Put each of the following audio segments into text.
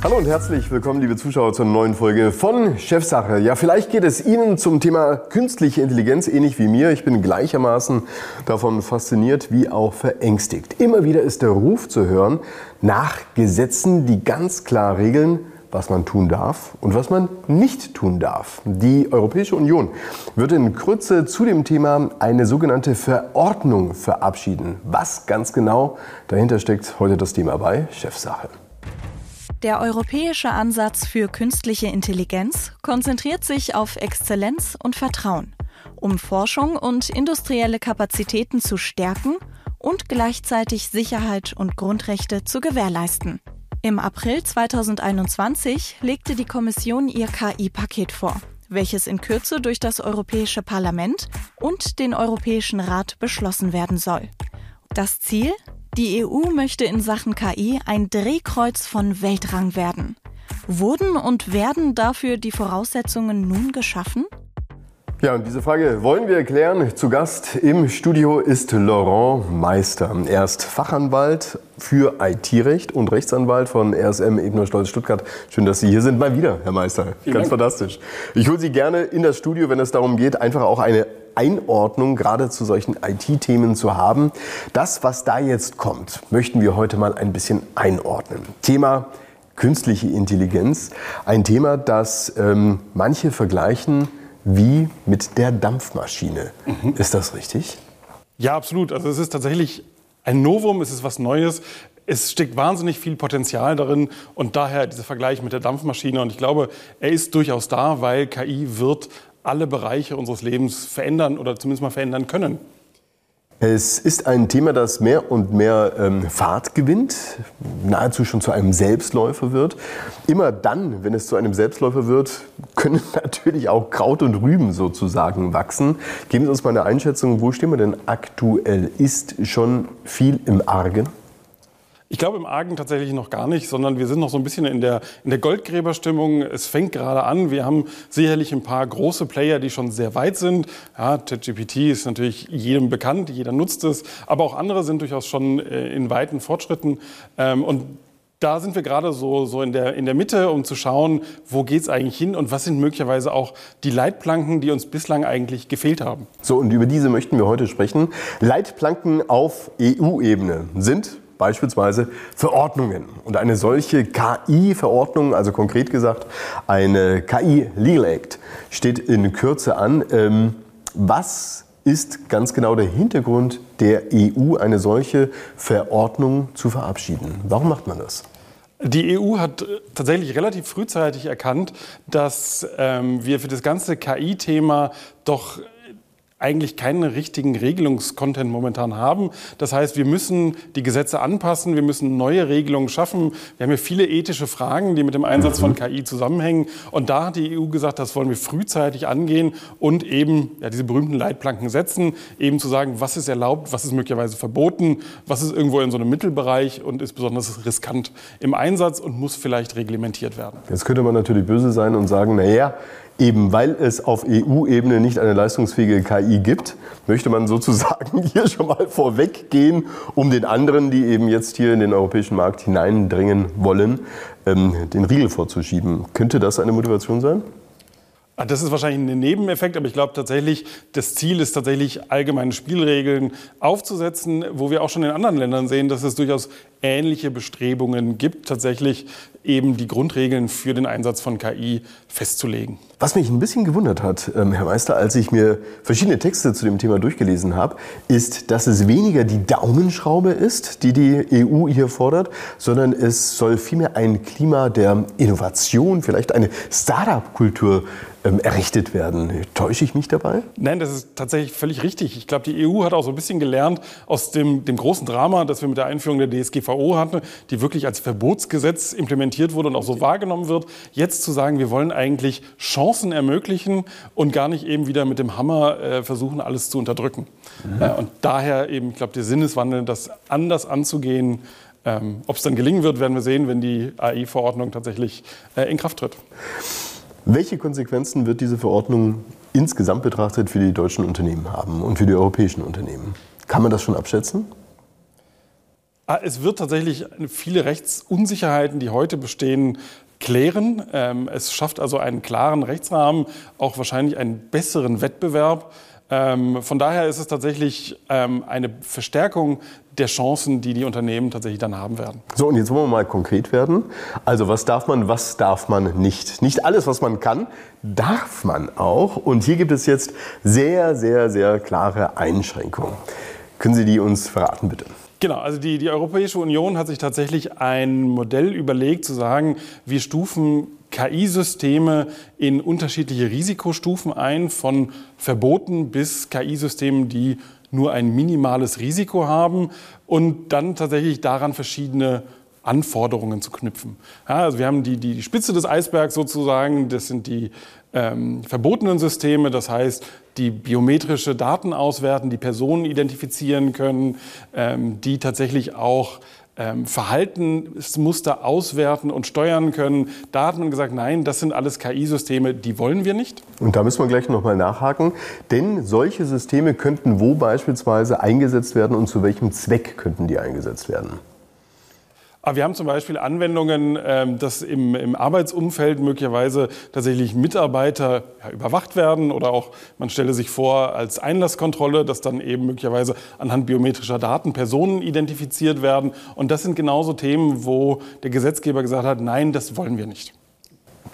Hallo und herzlich willkommen, liebe Zuschauer, zur neuen Folge von Chefsache. Ja, vielleicht geht es Ihnen zum Thema künstliche Intelligenz ähnlich wie mir. Ich bin gleichermaßen davon fasziniert wie auch verängstigt. Immer wieder ist der Ruf zu hören nach Gesetzen, die ganz klar regeln, was man tun darf und was man nicht tun darf. Die Europäische Union wird in Kürze zu dem Thema eine sogenannte Verordnung verabschieden. Was ganz genau dahinter steckt, heute das Thema bei Chefsache. Der europäische Ansatz für künstliche Intelligenz konzentriert sich auf Exzellenz und Vertrauen, um Forschung und industrielle Kapazitäten zu stärken und gleichzeitig Sicherheit und Grundrechte zu gewährleisten. Im April 2021 legte die Kommission ihr KI-Paket vor, welches in Kürze durch das Europäische Parlament und den Europäischen Rat beschlossen werden soll. Das Ziel? Die EU möchte in Sachen KI ein Drehkreuz von Weltrang werden. Wurden und werden dafür die Voraussetzungen nun geschaffen? Ja, und diese Frage wollen wir erklären. Zu Gast im Studio ist Laurent Meister. Er ist Fachanwalt für IT-Recht und Rechtsanwalt von RSM Ebner Stolz Stuttgart. Schön, dass Sie hier sind. Mal wieder, Herr Meister. Vielen Ganz Dank. fantastisch. Ich hole Sie gerne in das Studio, wenn es darum geht, einfach auch eine Einordnung gerade zu solchen IT-Themen zu haben. Das, was da jetzt kommt, möchten wir heute mal ein bisschen einordnen. Thema künstliche Intelligenz. Ein Thema, das ähm, manche vergleichen wie mit der Dampfmaschine. Mhm. Ist das richtig? Ja, absolut. Also es ist tatsächlich ein Novum, es ist was Neues. Es steckt wahnsinnig viel Potenzial darin und daher dieser Vergleich mit der Dampfmaschine. Und ich glaube, er ist durchaus da, weil KI wird alle Bereiche unseres Lebens verändern oder zumindest mal verändern können. Es ist ein Thema, das mehr und mehr ähm, Fahrt gewinnt, nahezu schon zu einem Selbstläufer wird. Immer dann, wenn es zu einem Selbstläufer wird, können natürlich auch Kraut und Rüben sozusagen wachsen. Geben Sie uns mal eine Einschätzung, wo stehen wir denn aktuell? Ist schon viel im Argen? Ich glaube im Argen tatsächlich noch gar nicht, sondern wir sind noch so ein bisschen in der, in der Goldgräberstimmung. Es fängt gerade an. Wir haben sicherlich ein paar große Player, die schon sehr weit sind. Ja, ChatGPT ist natürlich jedem bekannt, jeder nutzt es, aber auch andere sind durchaus schon äh, in weiten Fortschritten. Ähm, und da sind wir gerade so, so in, der, in der Mitte, um zu schauen, wo geht es eigentlich hin und was sind möglicherweise auch die Leitplanken, die uns bislang eigentlich gefehlt haben. So, und über diese möchten wir heute sprechen. Leitplanken auf EU-Ebene sind beispielsweise Verordnungen. Und eine solche KI-Verordnung, also konkret gesagt eine KI-Legal Act, steht in Kürze an. Ähm, was ist ganz genau der Hintergrund der EU, eine solche Verordnung zu verabschieden? Warum macht man das? Die EU hat tatsächlich relativ frühzeitig erkannt, dass ähm, wir für das ganze KI-Thema doch eigentlich keinen richtigen Regelungskontent momentan haben. Das heißt, wir müssen die Gesetze anpassen, wir müssen neue Regelungen schaffen. Wir haben ja viele ethische Fragen, die mit dem Einsatz von KI zusammenhängen. Und da hat die EU gesagt, das wollen wir frühzeitig angehen und eben ja, diese berühmten Leitplanken setzen, eben zu sagen, was ist erlaubt, was ist möglicherweise verboten, was ist irgendwo in so einem Mittelbereich und ist besonders riskant im Einsatz und muss vielleicht reglementiert werden. Jetzt könnte man natürlich böse sein und sagen, naja, Eben weil es auf EU-Ebene nicht eine leistungsfähige KI gibt, möchte man sozusagen hier schon mal vorweggehen, um den anderen, die eben jetzt hier in den europäischen Markt hineindringen wollen, ähm, den Riegel vorzuschieben. Könnte das eine Motivation sein? Ah, das ist wahrscheinlich ein Nebeneffekt, aber ich glaube tatsächlich, das Ziel ist tatsächlich, allgemeine Spielregeln aufzusetzen, wo wir auch schon in anderen Ländern sehen, dass es durchaus ähnliche Bestrebungen gibt, tatsächlich eben die Grundregeln für den Einsatz von KI festzulegen. Was mich ein bisschen gewundert hat, ähm, Herr Meister, als ich mir verschiedene Texte zu dem Thema durchgelesen habe, ist, dass es weniger die Daumenschraube ist, die die EU hier fordert, sondern es soll vielmehr ein Klima der Innovation, vielleicht eine Start-up-Kultur ähm, errichtet werden. Täusche ich mich dabei? Nein, das ist tatsächlich völlig richtig. Ich glaube, die EU hat auch so ein bisschen gelernt aus dem, dem großen Drama, das wir mit der Einführung der DSGVO hatten, die wirklich als Verbotsgesetz implementiert wurde und auch so wahrgenommen wird. Jetzt zu sagen, wir wollen eigentlich Chancen ermöglichen und gar nicht eben wieder mit dem Hammer äh, versuchen, alles zu unterdrücken. Mhm. Äh, und daher eben, ich glaube, der Sinneswandel, das anders anzugehen, ähm, Ob es dann gelingen wird, werden wir sehen, wenn die AI-Verordnung tatsächlich äh, in Kraft tritt. Welche Konsequenzen wird diese Verordnung insgesamt betrachtet für die deutschen Unternehmen haben und für die europäischen Unternehmen? Kann man das schon abschätzen? Ah, es wird tatsächlich viele Rechtsunsicherheiten, die heute bestehen, klären. Ähm, es schafft also einen klaren Rechtsrahmen, auch wahrscheinlich einen besseren Wettbewerb. Ähm, von daher ist es tatsächlich ähm, eine Verstärkung der Chancen, die die Unternehmen tatsächlich dann haben werden. So, und jetzt wollen wir mal konkret werden. Also was darf man, was darf man nicht? Nicht alles, was man kann, darf man auch. Und hier gibt es jetzt sehr, sehr, sehr klare Einschränkungen. Können Sie die uns verraten, bitte? Genau, also die, die Europäische Union hat sich tatsächlich ein Modell überlegt, zu sagen, wir stufen KI-Systeme in unterschiedliche Risikostufen ein, von Verboten bis KI-Systemen, die nur ein minimales Risiko haben und dann tatsächlich daran verschiedene Anforderungen zu knüpfen. Ja, also wir haben die, die, Spitze des Eisbergs sozusagen, das sind die ähm, verbotenen Systeme, das heißt, die biometrische Daten auswerten, die Personen identifizieren können, ähm, die tatsächlich auch ähm, Verhaltensmuster auswerten und steuern können. Da hat man gesagt, nein, das sind alles KI-Systeme, die wollen wir nicht. Und da müssen wir gleich nochmal nachhaken, denn solche Systeme könnten wo beispielsweise eingesetzt werden und zu welchem Zweck könnten die eingesetzt werden? Aber wir haben zum Beispiel Anwendungen, ähm, dass im, Arbeitsumfeld möglicherweise tatsächlich Mitarbeiter überwacht werden oder auch, man stelle sich vor, als Einlasskontrolle, dass dann eben möglicherweise anhand biometrischer Daten Personen identifiziert werden. Und das sind genauso Themen, wo der Gesetzgeber gesagt hat, nein, das wollen wir nicht.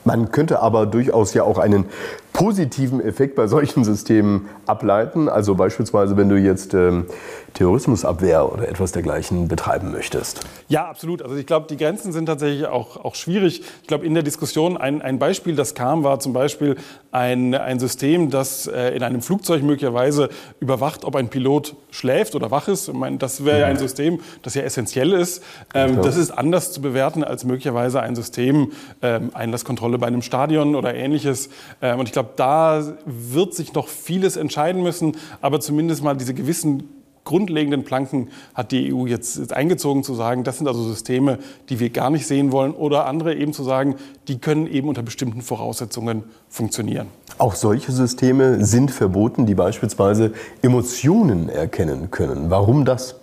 Man könnte aber durchaus ja auch einen positiven Effekt bei solchen Systemen ableiten. Also beispielsweise, wenn du jetzt ähm, Terrorismusabwehr oder etwas dergleichen betreiben möchtest. Ja, absolut. Also ich glaube, die Grenzen sind tatsächlich auch, auch schwierig. Ich glaube, in der Diskussion ein, ein Beispiel, das kam, war zum Beispiel ein, ein System, das äh, in einem Flugzeug möglicherweise überwacht, ob ein Pilot schläft oder wach ist. Ich meine, das wäre ja ein System, das ja essentiell ist. Ähm, das ist anders zu bewerten als möglicherweise ein System, ähm, Einlasskontrolle bei einem Stadion oder ähnliches. Ähm, und ich glaube, glaube, da wird sich noch vieles entscheiden müssen, aber zumindest mal diese gewissen grundlegenden Planken hat die EU jetzt, eingezogen, zu sagen, das sind also Systeme, die wir gar nicht sehen wollen, oder andere eben zu sagen, die können eben unter bestimmten Voraussetzungen funktionieren. Auch solche Systeme sind verboten, die beispielsweise Emotionen erkennen können. Warum das?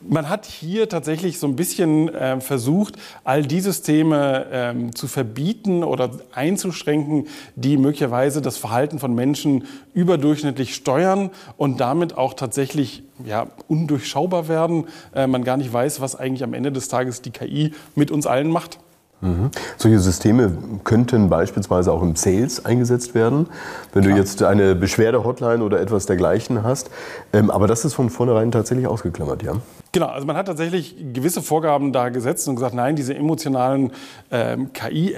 Man hat hier tatsächlich so ein bisschen äh, versucht, all die Systeme ähm, zu verbieten oder einzuschränken, die möglicherweise das Verhalten von Menschen überdurchschnittlich steuern und damit auch tatsächlich ja, undurchschaubar werden. Äh, man gar nicht weiß, was eigentlich am Ende des Tages die KI mit uns allen macht. Mhm. Solche Systeme könnten beispielsweise auch im Sales eingesetzt werden, wenn Klar. du jetzt eine Beschwerde-Hotline oder etwas dergleichen hast. Ähm, aber das ist von vornherein tatsächlich ausgeklammert, ja? Genau, also man hat tatsächlich gewisse Vorgaben da gesetzt und gesagt, nein, diese emotionalen ähm, KI-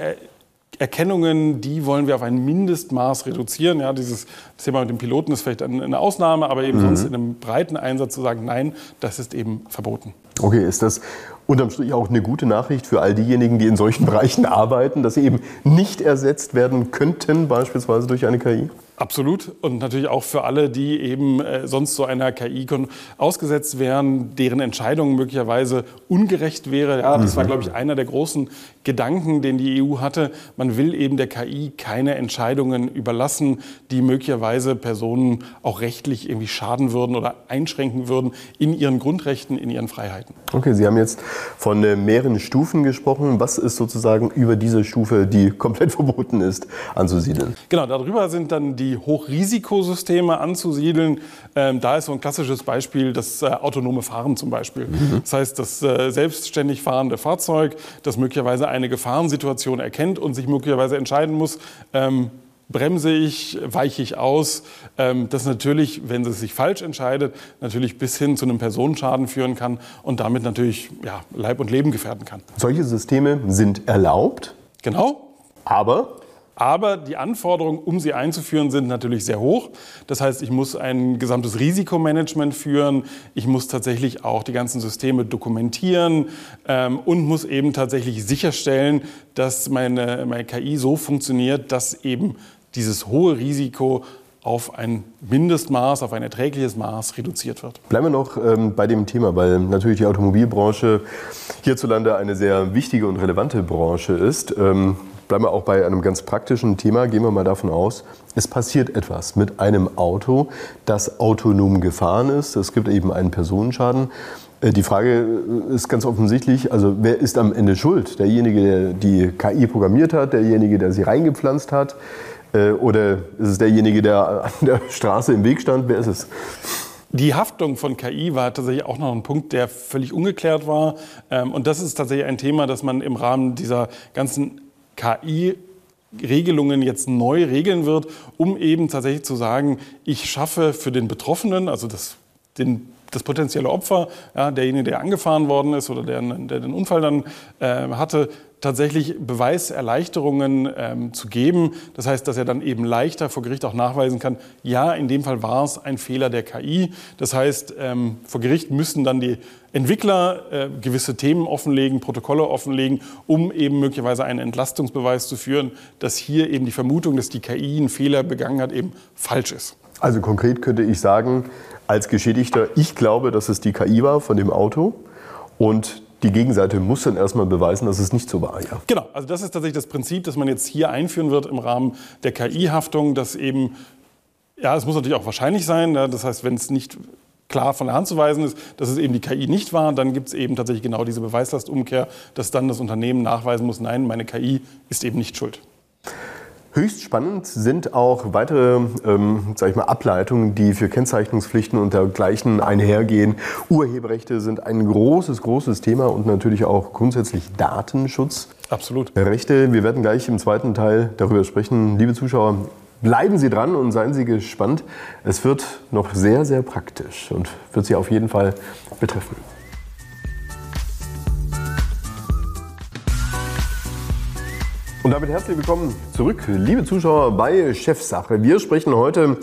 Erkennungen, die wollen wir auf ein Mindestmaß reduzieren. Ja, dieses Thema mit dem Piloten ist vielleicht eine Ausnahme, aber eben mhm. sonst in einem breiten Einsatz zu sagen, nein, das ist eben verboten. Okay, ist das unterm Strich auch eine gute Nachricht für all diejenigen, die in solchen Bereichen arbeiten, dass sie eben nicht ersetzt werden könnten, beispielsweise durch eine KI? Absolut. Und natürlich auch für alle, die eben äh, sonst so einer KI ausgesetzt wären, deren Entscheidung möglicherweise ungerecht wäre. Ja, das war, mhm. glaube ich, einer der großen Gedanken, den die EU hatte. Man will eben der KI keine Entscheidungen überlassen, die möglicherweise Personen auch rechtlich irgendwie schaden würden oder einschränken würden in ihren Grundrechten, in ihren Freiheiten. Okay, Sie haben jetzt von äh, mehreren Stufen gesprochen. Was ist sozusagen über diese Stufe, die komplett verboten ist, anzusiedeln? Genau, darüber sind dann die Hochrisikosysteme anzusiedeln. Ähm, da ist so ein klassisches Beispiel das äh, autonome Fahren zum Beispiel. Mhm. Das heißt, das äh, selbstständig fahrende Fahrzeug, das möglicherweise eine Gefahrensituation erkennt und sich möglicherweise entscheiden muss, ähm, bremse ich, weiche ich aus, ähm, das natürlich, wenn es sich falsch entscheidet, natürlich bis hin zu einem Personenschaden führen kann und damit natürlich ja, Leib und Leben gefährden kann. Solche Systeme sind erlaubt. Genau. Aber aber die Anforderungen, um sie einzuführen, sind natürlich sehr hoch. Das heißt, ich muss ein gesamtes Risikomanagement führen. Ich muss tatsächlich auch die ganzen Systeme dokumentieren ähm, und muss eben tatsächlich sicherstellen, dass meine, meine KI so funktioniert, dass eben dieses hohe Risiko auf ein Mindestmaß, auf ein erträgliches Maß reduziert wird. Bleiben wir noch ähm, bei dem Thema, weil natürlich die Automobilbranche hierzulande eine sehr wichtige und relevante Branche ist. Ähm, Bleiben wir auch bei einem ganz praktischen Thema. Gehen wir mal davon aus, es passiert etwas mit einem Auto, das autonom gefahren ist. Es gibt eben einen Personenschaden. Äh, die Frage ist ganz offensichtlich, also wer ist am Ende schuld? Derjenige, der die KI programmiert hat, derjenige, der sie reingepflanzt hat? Äh, oder ist es derjenige, der an der Straße im Weg stand? Wer ist es? Die Haftung von KI war tatsächlich auch noch ein Punkt, der völlig ungeklärt war. Ähm, und das ist tatsächlich ein Thema, das man im Rahmen dieser ganzen KI Regelungen jetzt neu regeln wird, um eben tatsächlich zu sagen, ich schaffe für den Betroffenen, also das, den das potenzielle Opfer, ja, derjenige, der angefahren worden ist oder der, der den Unfall dann äh, hatte, tatsächlich Beweiserleichterungen ähm, zu geben. Das heißt, dass er dann eben leichter vor Gericht auch nachweisen kann, ja, in dem Fall war es ein Fehler der KI. Das heißt, ähm, vor Gericht müssen dann die Entwickler äh, gewisse Themen offenlegen, Protokolle offenlegen, um eben möglicherweise einen Entlastungsbeweis zu führen, dass hier eben die Vermutung, dass die KI einen Fehler begangen hat, eben falsch ist. Also konkret könnte ich sagen, als Geschädigter, ich glaube, dass es die KI war von dem Auto und die Gegenseite muss dann erstmal beweisen, dass es nicht so war. Ja. Genau, also das ist tatsächlich das Prinzip, das man jetzt hier einführen wird im Rahmen der KI-Haftung, dass eben, ja, es muss natürlich auch wahrscheinlich sein, das heißt, wenn es nicht klar von der Hand zu weisen ist, dass es eben die KI nicht war, dann gibt es eben tatsächlich genau diese Beweislastumkehr, dass dann das Unternehmen nachweisen muss, nein, meine KI ist eben nicht schuld. Höchst spannend sind auch weitere ähm, sag ich mal, Ableitungen, die für Kennzeichnungspflichten und dergleichen einhergehen. Urheberrechte sind ein großes, großes Thema und natürlich auch grundsätzlich Datenschutz. Absolut. Rechte, wir werden gleich im zweiten Teil darüber sprechen. Liebe Zuschauer, bleiben Sie dran und seien Sie gespannt. Es wird noch sehr, sehr praktisch und wird Sie auf jeden Fall betreffen. Und damit herzlich willkommen zurück, liebe Zuschauer, bei Chefsache. Wir sprechen heute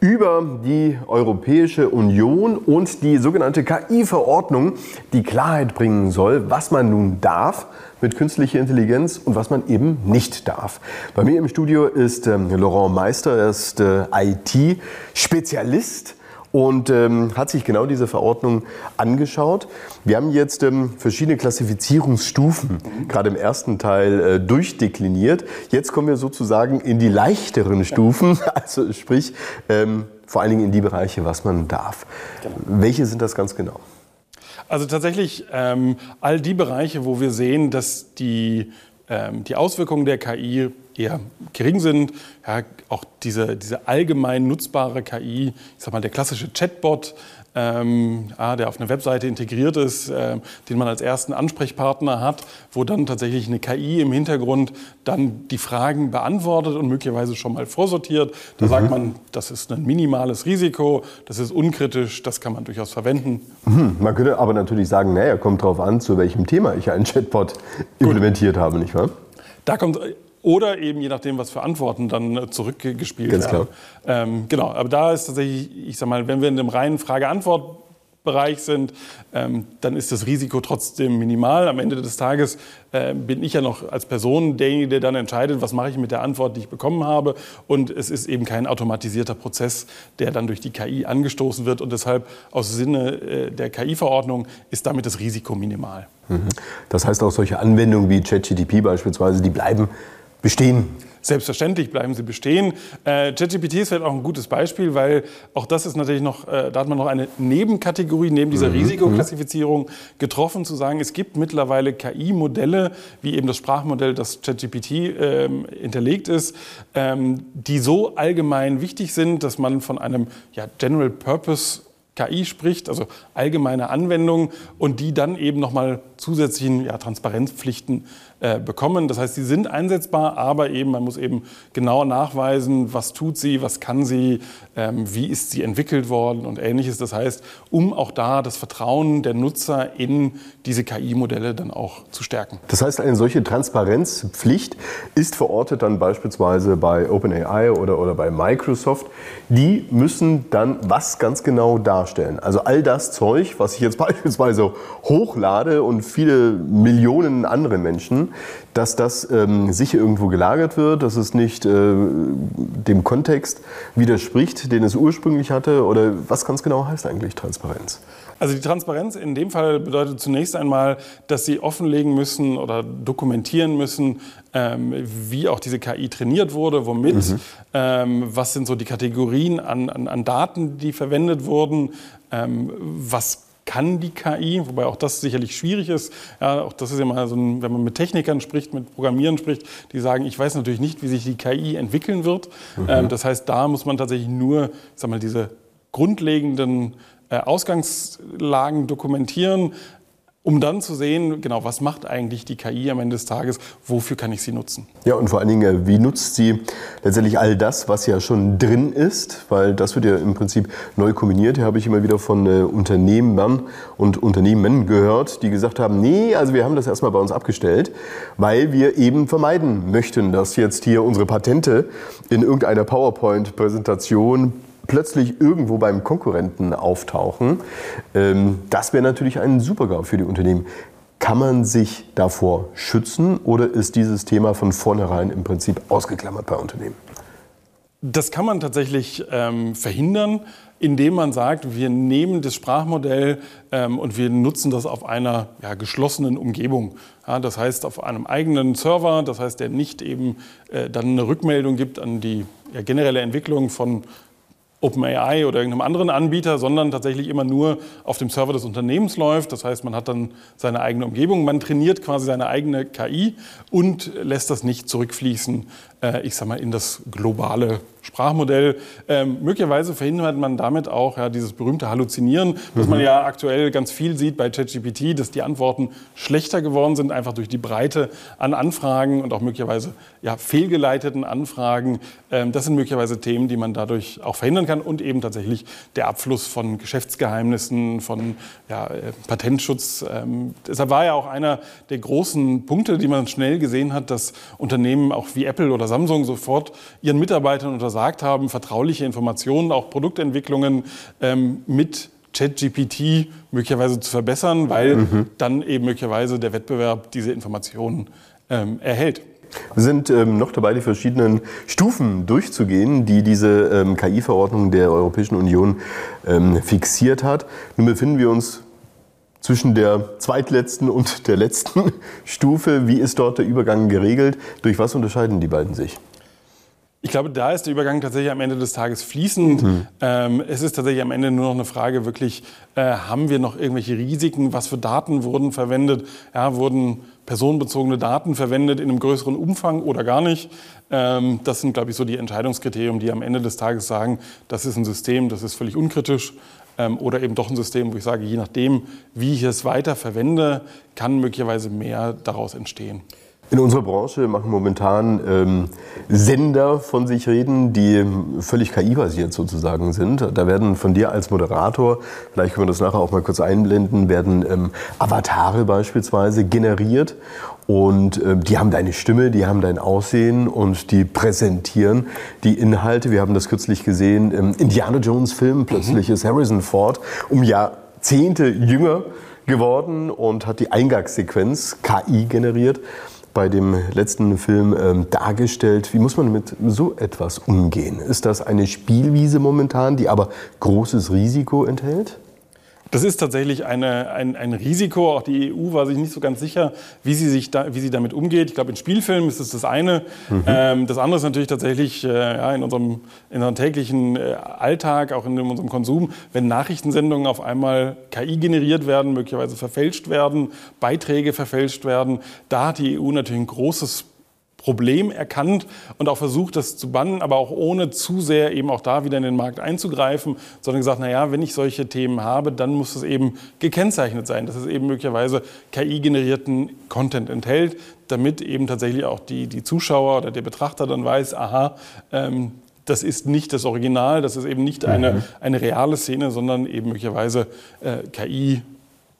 über die Europäische Union und die sogenannte KI-Verordnung, die Klarheit bringen soll, was man nun darf mit künstlicher Intelligenz und was man eben nicht darf. Bei mir im Studio ist ähm, Laurent Meister, er ist äh, IT-Spezialist und ähm, hat sich genau diese Verordnung angeschaut. Wir haben jetzt ähm, verschiedene Klassifizierungsstufen, mhm. gerade im ersten Teil, äh, durchdekliniert. Jetzt kommen wir sozusagen in die leichteren Stufen, also sprich ähm, vor allen Dingen in die Bereiche, was man darf. Genau. Welche sind das ganz genau? Also tatsächlich ähm, all die Bereiche, wo wir sehen, dass die, ähm, die Auswirkungen der KI eher gering sind. Ja, auch diese, diese allgemein nutzbare KI, ich sag mal der klassische Chatbot, ähm, ja, der auf einer Webseite integriert ist, äh, den man als ersten Ansprechpartner hat, wo dann tatsächlich eine KI im Hintergrund dann die Fragen beantwortet und möglicherweise schon mal vorsortiert. Da mhm. sagt man, das ist ein minimales Risiko, das ist unkritisch, das kann man durchaus verwenden. Mhm. Man könnte aber natürlich sagen, naja, kommt darauf an, zu welchem Thema ich einen Chatbot implementiert habe, nicht wahr? Da kommt oder eben je nachdem, was für Antworten dann äh, zurückgespielt Ganz werden. Klar. Ähm, genau, aber da ist tatsächlich, ich sag mal, wenn wir in dem reinen Frage-Antwort Bereich sind, ähm, dann ist das Risiko trotzdem minimal. Am Ende des Tages äh, bin ich ja noch als Person derjenige, der dann entscheidet, was mache ich mit der Antwort, die ich bekommen habe. Und es ist eben kein automatisierter Prozess, der dann durch die KI angestoßen wird. Und deshalb aus Sinne äh, der KI-Verordnung ist damit das Risiko minimal. Mhm. Das heißt auch solche Anwendungen wie ChatGTP beispielsweise, die bleiben bestehen. Selbstverständlich bleiben sie bestehen. Äh, ChatGPT ist vielleicht auch ein gutes Beispiel, weil auch das ist natürlich noch, äh, da hat man noch eine Nebenkategorie neben dieser mhm. Risikoklassifizierung getroffen, zu sagen, es gibt mittlerweile KI-Modelle, wie eben das Sprachmodell, das ChatGPT ähm, hinterlegt ist, ähm, die so allgemein wichtig sind, dass man von einem ja, General Purpose KI spricht, also allgemeine Anwendungen und die dann eben nochmal zusätzlichen ja, Transparenzpflichten äh, bekommen. Das heißt, sie sind einsetzbar, aber eben man muss eben genau nachweisen, was tut sie, was kann sie, wie ist sie entwickelt worden und ähnliches. Das heißt, um auch da das Vertrauen der Nutzer in diese KI-Modelle dann auch zu stärken. Das heißt, eine solche Transparenzpflicht ist verortet dann beispielsweise bei OpenAI oder, oder bei Microsoft. Die müssen dann was ganz genau darstellen. Also all das Zeug, was ich jetzt beispielsweise hochlade und viele Millionen andere Menschen, dass das ähm, sicher irgendwo gelagert wird, dass es nicht äh, dem Kontext widerspricht, den es ursprünglich hatte? Oder was ganz genau heißt eigentlich Transparenz? Also die Transparenz in dem Fall bedeutet zunächst einmal, dass Sie offenlegen müssen oder dokumentieren müssen, ähm, wie auch diese KI trainiert wurde, womit, mhm. ähm, was sind so die Kategorien an, an, an Daten, die verwendet wurden, ähm, was kann die KI, wobei auch das sicherlich schwierig ist. Ja, auch das ist ja mal so ein, wenn man mit Technikern spricht, mit Programmieren spricht, die sagen, ich weiß natürlich nicht, wie sich die KI entwickeln wird. Mhm. Ähm, das heißt, da muss man tatsächlich nur, ich sag mal, diese grundlegenden äh, Ausgangslagen dokumentieren, um dann zu sehen, genau, was macht eigentlich die KI am Ende des Tages, wofür kann ich sie nutzen. Ja, und vor allen Dingen, äh, wie nutzt sie letztendlich all das, was ja schon drin ist, weil das wird ja im Prinzip neu kombiniert. Hier habe ich immer wieder von äh, Unternehmern und Unternehmen gehört, die gesagt haben, nee, also wir haben das erstmal bei uns abgestellt, weil wir eben vermeiden möchten, dass jetzt hier unsere Patente in irgendeiner PowerPoint-Präsentation plötzlich irgendwo beim Konkurrenten auftauchen. Ähm, das wäre natürlich ein Supergau für die Unternehmen. Kann man sich davor schützen oder ist dieses Thema von vornherein im Prinzip ausgeklammert bei Unternehmen? Das kann man tatsächlich ähm, verhindern, indem man sagt, wir nehmen das Sprachmodell ähm, und wir nutzen das auf einer ja, geschlossenen Umgebung. Ja, das heißt, auf einem eigenen Server, das heißt, der nicht eben äh, dann eine Rückmeldung gibt an die ja, generelle Entwicklung von OpenAI oder irgendeinem anderen Anbieter, sondern tatsächlich immer nur auf dem Server des Unternehmens läuft. Das heißt, man hat dann seine eigene Umgebung, man trainiert quasi seine eigene KI und lässt das nicht zurückfließen, äh, ich sag mal, in das globale Sprachmodell. Ähm, möglicherweise verhindert man damit auch ja, dieses berühmte Halluzinieren, was mhm. man ja aktuell ganz viel sieht bei ChatGPT, dass die Antworten schlechter geworden sind, einfach durch die Breite an Anfragen und auch möglicherweise ja, fehlgeleiteten Anfragen. Ähm, das sind möglicherweise Themen, die man dadurch auch verhindern kann und eben tatsächlich der Abfluss von Geschäftsgeheimnissen, von ja, äh, Patentschutz. Ähm, deshalb war ja auch einer der großen Punkte, die man schnell gesehen hat, dass Unternehmen auch wie Apple oder Samsung sofort ihren Mitarbeitern unter versagt haben, vertrauliche Informationen, auch Produktentwicklungen ähm, mit ChatGPT möglicherweise zu verbessern, weil mhm. dann eben möglicherweise der Wettbewerb diese Informationen ähm, erhält. Wir sind ähm, noch dabei, die verschiedenen Stufen durchzugehen, die diese ähm, KI-Verordnung der Europäischen Union ähm, fixiert hat. Nun befinden wir uns zwischen der zweitletzten und der letzten Stufe. Wie ist dort der Übergang geregelt? Durch was unterscheiden die beiden sich? Ich glaube, da ist der Übergang tatsächlich am Ende des Tages fließend. Mhm. Ähm, es ist tatsächlich am Ende nur noch eine Frage, wirklich, äh, haben wir noch irgendwelche Risiken? Was für Daten wurden verwendet? Ja, wurden personenbezogene Daten verwendet in einem größeren Umfang oder gar nicht? Ähm, das sind, glaube ich, so die Entscheidungskriterien, die am Ende des Tages sagen, das ist ein System, das ist völlig unkritisch. Ähm, oder eben doch ein System, wo ich sage, je nachdem, wie ich es weiter verwende, kann möglicherweise mehr daraus entstehen. In unserer Branche machen momentan ähm, Sender von sich reden, die völlig KI-basiert sozusagen sind. Da werden von dir als Moderator, vielleicht können wir das nachher auch mal kurz einblenden, werden ähm, Avatare beispielsweise generiert. Und äh, die haben deine Stimme, die haben dein Aussehen und die präsentieren die Inhalte. Wir haben das kürzlich gesehen im Indiana Jones Film. Plötzlich mhm. ist Harrison Ford um Jahrzehnte jünger geworden und hat die Eingangssequenz KI generiert bei dem letzten Film ähm, dargestellt. Wie muss man mit so etwas umgehen? Ist das eine Spielwiese momentan, die aber großes Risiko enthält? Das ist tatsächlich eine, ein, ein Risiko. Auch die EU war sich nicht so ganz sicher, wie sie, sich da, wie sie damit umgeht. Ich glaube, in Spielfilmen ist das das eine. Mhm. Ähm, das andere ist natürlich tatsächlich äh, ja, in, unserem, in unserem täglichen äh, Alltag, auch in unserem Konsum, wenn Nachrichtensendungen auf einmal KI generiert werden, möglicherweise verfälscht werden, Beiträge verfälscht werden. Da hat die EU natürlich ein großes Problem erkannt und auch versucht, das zu bannen, aber auch ohne zu sehr eben auch da wieder in den Markt einzugreifen, sondern gesagt, naja, wenn ich solche Themen habe, dann muss es eben gekennzeichnet sein, dass es eben möglicherweise KI-generierten Content enthält, damit eben tatsächlich auch die, die Zuschauer oder der Betrachter dann weiß, aha, ähm, das ist nicht das Original, das ist eben nicht eine, mhm. eine reale Szene, sondern eben möglicherweise äh, KI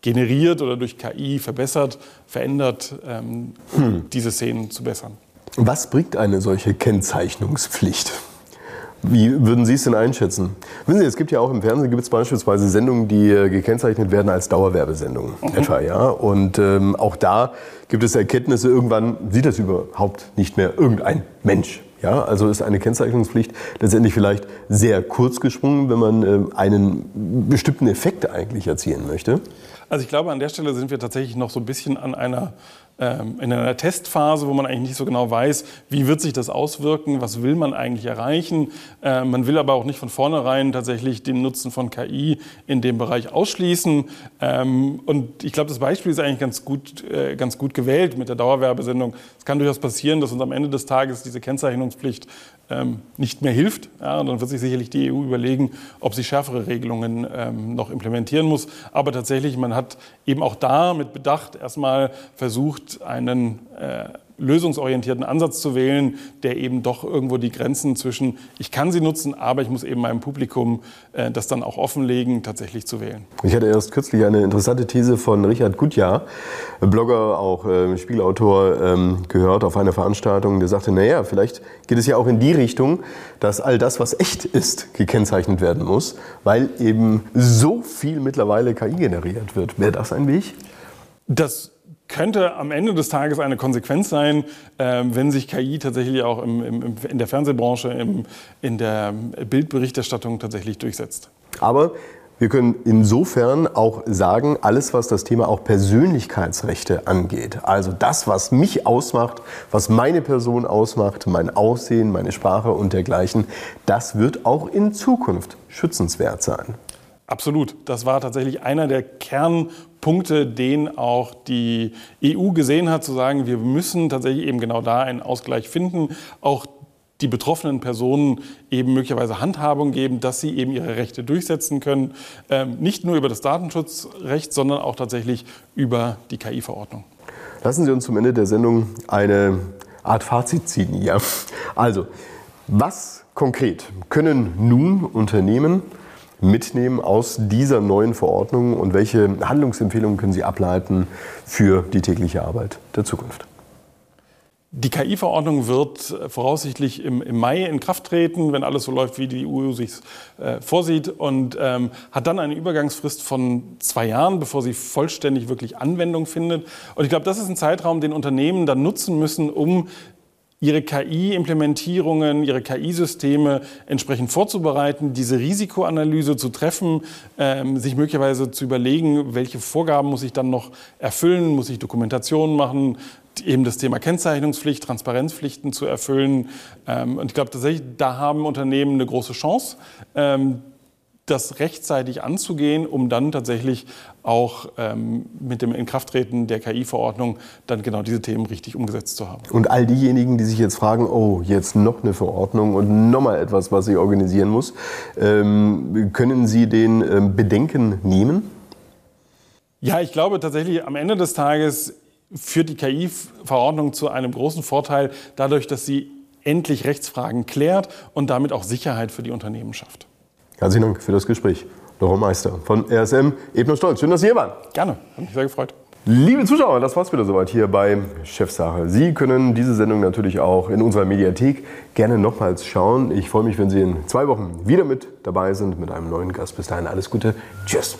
generiert oder durch KI verbessert, verändert, ähm, um hm. diese Szenen zu bessern. Was bringt eine solche Kennzeichnungspflicht? Wie würden Sie es denn einschätzen? Wissen Sie, es gibt ja auch im Fernsehen gibt es beispielsweise Sendungen, die äh, gekennzeichnet werden als Dauerwerbesendungen mhm. etwa, ja. Und ähm, auch da gibt es Erkenntnisse. Irgendwann sieht das überhaupt nicht mehr irgendein Mensch. Ja, also ist eine Kennzeichnungspflicht letztendlich vielleicht sehr kurz gesprungen, wenn man äh, einen bestimmten Effekt eigentlich erzielen möchte. Also ich glaube, an der Stelle sind wir tatsächlich noch so ein bisschen an einer ähm, in einer Testphase, wo man eigentlich nicht so genau weiß, wie wird sich das auswirken, was will man eigentlich erreichen. Äh, man will aber auch nicht von vornherein tatsächlich den Nutzen von KI in dem Bereich ausschließen. Ähm, und ich glaube, das Beispiel ist eigentlich ganz gut, äh, ganz gut gewählt mit der Dauerwerbesendung. Es kann durchaus passieren, dass uns am Ende des Tages diese Kennzeichnungspflicht ähm, nicht mehr hilft. Ja, dann wird sich sicherlich die EU überlegen, ob sie schärfere Regelungen ähm, noch implementieren muss. Aber tatsächlich, man hat eben auch da mit Bedacht erstmal versucht, einen äh, lösungsorientierten Ansatz zu wählen, der eben doch irgendwo die Grenzen zwischen, ich kann sie nutzen, aber ich muss eben meinem Publikum äh, das dann auch offenlegen, tatsächlich zu wählen. Ich hatte erst kürzlich eine interessante These von Richard Gutjahr, Blogger, auch äh, Spielautor, ähm, gehört auf einer Veranstaltung, der sagte, naja, vielleicht geht es ja auch in die Richtung, dass all das, was echt ist, gekennzeichnet werden muss, weil eben so viel mittlerweile KI generiert wird. Wäre das ein Weg? Das könnte am Ende des Tages eine Konsequenz sein, äh, wenn sich KI tatsächlich auch im, im, in der Fernsehbranche, im, in der Bildberichterstattung tatsächlich durchsetzt. Aber wir können insofern auch sagen, alles, was das Thema auch Persönlichkeitsrechte angeht, also das, was mich ausmacht, was meine Person ausmacht, mein Aussehen, meine Sprache und dergleichen, das wird auch in Zukunft schützenswert sein. Absolut. Das war tatsächlich einer der Kernpunkte, den auch die EU gesehen hat, zu sagen, wir müssen tatsächlich eben genau da einen Ausgleich finden, auch die betroffenen Personen eben möglicherweise Handhabung geben, dass sie eben ihre Rechte durchsetzen können, ähm, nicht nur über das Datenschutzrecht, sondern auch tatsächlich über die KI-Verordnung. Lassen Sie uns zum Ende der Sendung eine Art Fazit ziehen hier. Also, was konkret können nun Unternehmen mitnehmen aus dieser neuen Verordnung und welche Handlungsempfehlungen können Sie ableiten für die tägliche Arbeit der Zukunft? Die KI-Verordnung wird voraussichtlich im, im, Mai in Kraft treten, wenn alles so läuft, wie die EU sich äh, vorsieht, und ähm, hat dann eine Übergangsfrist von zwei Jahren, bevor sie vollständig wirklich Anwendung findet. Und ich glaube, das ist ein Zeitraum, den Unternehmen dann nutzen müssen, um ihre KI-Implementierungen, ihre KI-Systeme entsprechend vorzubereiten, diese Risikoanalyse zu treffen, ähm, sich möglicherweise zu überlegen, welche Vorgaben muss ich dann noch erfüllen, muss ich Dokumentationen machen, eben das Thema Kennzeichnungspflicht, Transparenzpflichten zu erfüllen. Ähm, und ich glaube tatsächlich, da haben Unternehmen eine große Chance. Ähm, das rechtzeitig anzugehen, um dann tatsächlich auch ähm, mit dem Inkrafttreten der KI-Verordnung dann genau diese Themen richtig umgesetzt zu haben. Und all diejenigen, die sich jetzt fragen, oh, jetzt noch eine Verordnung und nochmal etwas, was ich organisieren muss, ähm, können Sie den ähm, Bedenken nehmen? Ja, ich glaube tatsächlich, am Ende des Tages führt die KI-Verordnung zu einem großen Vorteil dadurch, dass sie endlich Rechtsfragen klärt und damit auch Sicherheit für die Unternehmen schafft. Herzlichen Dank für das Gespräch. Laurent Meister von RSM Ebner Stolz. Schön, dass Sie hier waren. Gerne, hat mich sehr gefreut. Liebe Zuschauer, das war's wieder soweit hier bei Chefsache. Sie können diese Sendung natürlich auch in unserer Mediathek gerne nochmals schauen. Ich freue mich, wenn Sie in zwei Wochen wieder mit dabei sind mit einem neuen Gast. Bis dahin alles Gute. Tschüss.